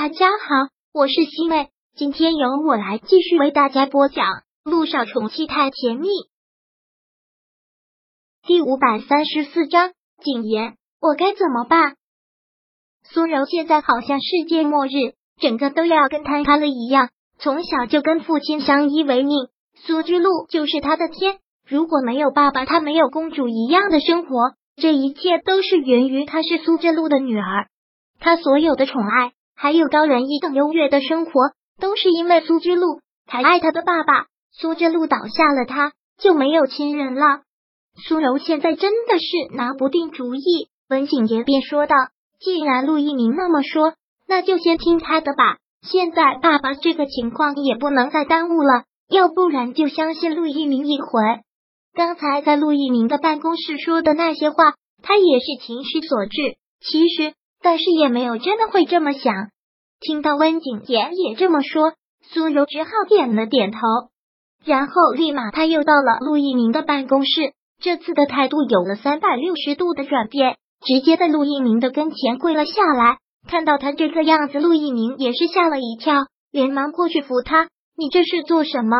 大家好，我是西妹，今天由我来继续为大家播讲《路上宠妻太甜蜜》第五百三十四章。谨言，我该怎么办？苏柔现在好像世界末日，整个都要跟坍塌了一样。从小就跟父亲相依为命，苏之路就是他的天。如果没有爸爸，他没有公主一样的生活。这一切都是源于她是苏之路的女儿，她所有的宠爱。还有高人一等优越的生活，都是因为苏之路才爱他的爸爸。苏之路倒下了，他就没有亲人了。苏柔现在真的是拿不定主意。文景言便说道：“既然陆一鸣那么说，那就先听他的吧。现在爸爸这个情况也不能再耽误了，要不然就相信陆一鸣一回。刚才在陆一鸣的办公室说的那些话，他也是情绪所致。其实。”但是也没有真的会这么想。听到温景言也这么说，苏柔只好点了点头，然后立马他又到了陆一鸣的办公室。这次的态度有了三百六十度的转变，直接在陆一鸣的跟前跪了下来。看到他这个样子，陆一鸣也是吓了一跳，连忙过去扶他：“你这是做什么？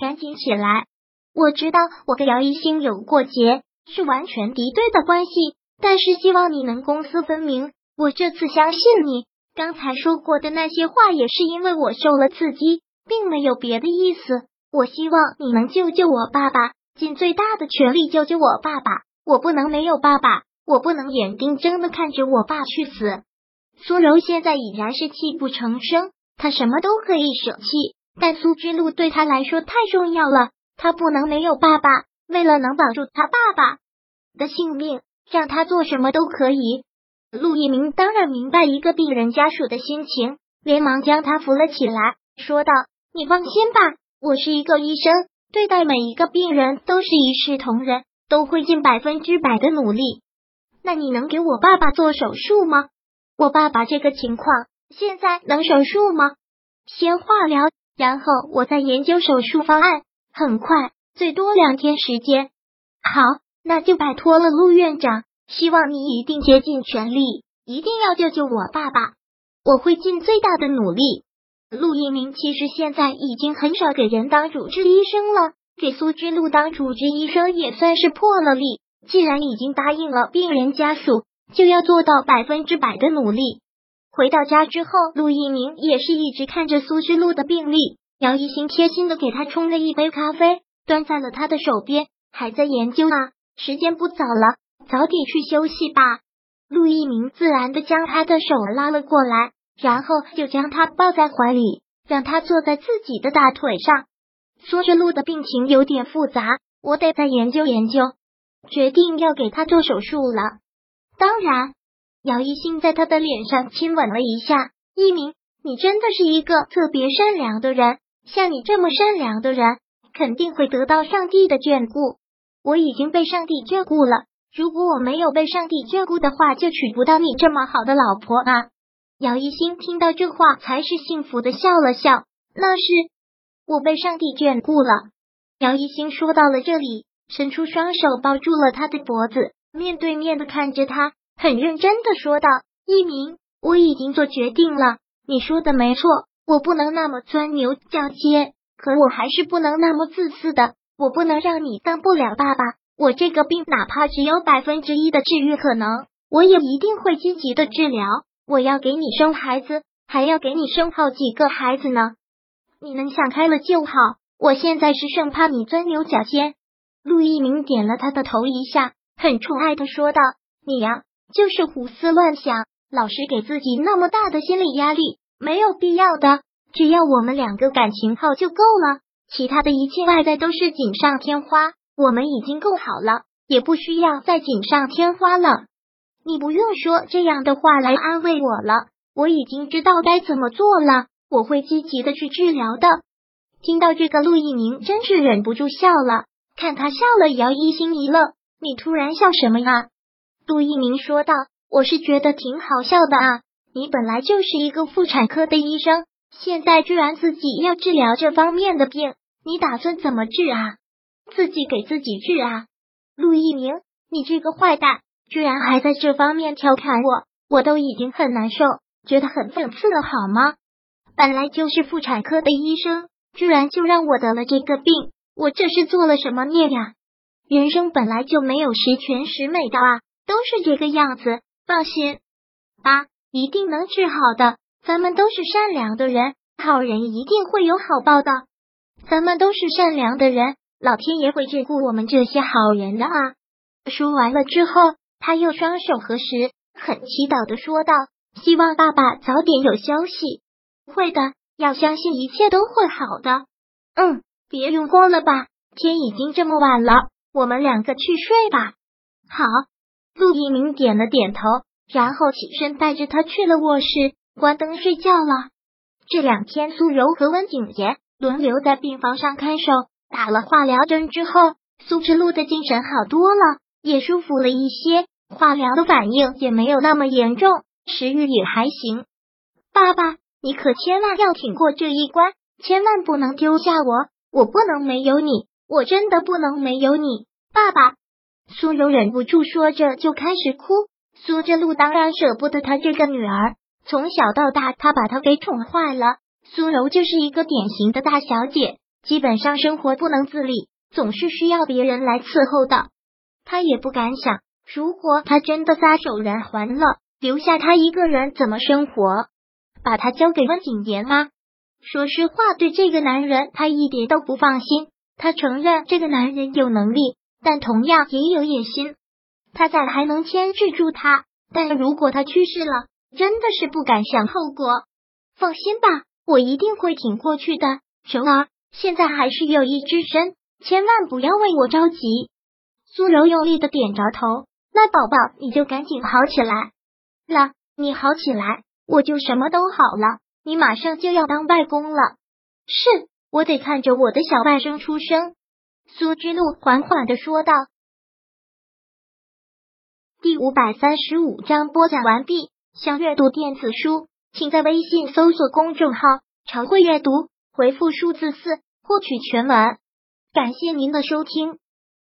赶紧起来！我知道我跟姚一星有过节，是完全敌对的关系，但是希望你能公私分明。”我这次相信你，刚才说过的那些话也是因为我受了刺激，并没有别的意思。我希望你能救救我爸爸，尽最大的全力救救我爸爸。我不能没有爸爸，我不能眼睁睁的看着我爸去死。苏柔现在已然是泣不成声，他什么都可以舍弃，但苏之路对他来说太重要了，他不能没有爸爸。为了能保住他爸爸的性命，让他做什么都可以。陆一鸣当然明白一个病人家属的心情，连忙将他扶了起来，说道：“你放心吧，我是一个医生，对待每一个病人都是一视同仁，都会尽百分之百的努力。那你能给我爸爸做手术吗？我爸爸这个情况，现在能手术吗？先化疗，然后我再研究手术方案，很快，最多两天时间。好，那就拜托了，陆院长。”希望你一定竭尽全力，一定要救救我爸爸！我会尽最大的努力。陆一鸣其实现在已经很少给人当主治医生了，给苏之路当主治医生也算是破了例。既然已经答应了病人家属，就要做到百分之百的努力。回到家之后，陆一鸣也是一直看着苏之路的病历，姚一新贴心的给他冲了一杯咖啡，端在了他的手边，还在研究啊，时间不早了。早点去休息吧。陆一鸣自然的将他的手拉了过来，然后就将他抱在怀里，让他坐在自己的大腿上。苏之路的病情有点复杂，我得再研究研究，决定要给他做手术了。当然，姚一兴在他的脸上亲吻了一下。一鸣，你真的是一个特别善良的人，像你这么善良的人，肯定会得到上帝的眷顾。我已经被上帝眷顾了。如果我没有被上帝眷顾的话，就娶不到你这么好的老婆啊！姚一新听到这话，才是幸福的笑了笑。那是我被上帝眷顾了。姚一新说到了这里，伸出双手抱住了他的脖子，面对面的看着他，很认真的说道：“一鸣，我已经做决定了。你说的没错，我不能那么钻牛角尖，可我还是不能那么自私的。我不能让你当不了爸爸。”我这个病哪怕只有百分之一的治愈可能，我也一定会积极的治疗。我要给你生孩子，还要给你生好几个孩子呢。你能想开了就好。我现在是生怕你钻牛角尖。陆一鸣点了他的头一下，很宠爱的说道：“你呀，就是胡思乱想，老是给自己那么大的心理压力，没有必要的。只要我们两个感情好就够了，其他的一切外在都是锦上添花。”我们已经够好了，也不需要再锦上添花了。你不用说这样的话来安慰我了，我已经知道该怎么做了。我会积极的去治疗的。听到这个，陆一鸣真是忍不住笑了。看他笑了，姚一心一愣：“你突然笑什么呀？”陆一鸣说道：“我是觉得挺好笑的啊。你本来就是一个妇产科的医生，现在居然自己要治疗这方面的病，你打算怎么治啊？”自己给自己治啊！陆一鸣，你这个坏蛋，居然还在这方面调侃我，我都已经很难受。觉得很讽刺了好吗？本来就是妇产科的医生，居然就让我得了这个病，我这是做了什么孽呀？人生本来就没有十全十美的啊，都是这个样子。放心，爸，一定能治好的。咱们都是善良的人，好人一定会有好报的。咱们都是善良的人，老天爷会眷顾我们这些好人的啊！说完了之后，他又双手合十，很祈祷的说道：“希望爸爸早点有消息。”会的，要相信一切都会好的。嗯，别用功了吧，天已经这么晚了，我们两个去睡吧。好，陆一鸣点了点头，然后起身带着他去了卧室，关灯睡觉了。这两天，苏柔和温景言轮流在病房上看守，打了化疗针之后，苏之路的精神好多了，也舒服了一些，化疗的反应也没有那么严重，食欲也还行。爸爸。你可千万要挺过这一关，千万不能丢下我，我不能没有你，我真的不能没有你，爸爸。苏柔忍不住说着就开始哭。苏之路当然舍不得他这个女儿，从小到大他把她给宠坏了。苏柔就是一个典型的大小姐，基本上生活不能自理，总是需要别人来伺候的。他也不敢想，如果他真的撒手人寰了，留下他一个人怎么生活？把他交给温景言吗？说实话，对这个男人他一点都不放心。他承认这个男人有能力，但同样也有野心。他在还能牵制住他，但如果他去世了，真的是不敢想后果。放心吧，我一定会挺过去的。熊儿，现在还是有意之身，千万不要为我着急。苏柔用力的点着头。那宝宝，你就赶紧好起来了，你好起来。我就什么都好了，你马上就要当外公了。是我得看着我的小外甥出生。苏之路缓缓的说道。第五百三十五章播讲完毕。想阅读电子书，请在微信搜索公众号“常会阅读”，回复数字四获取全文。感谢您的收听。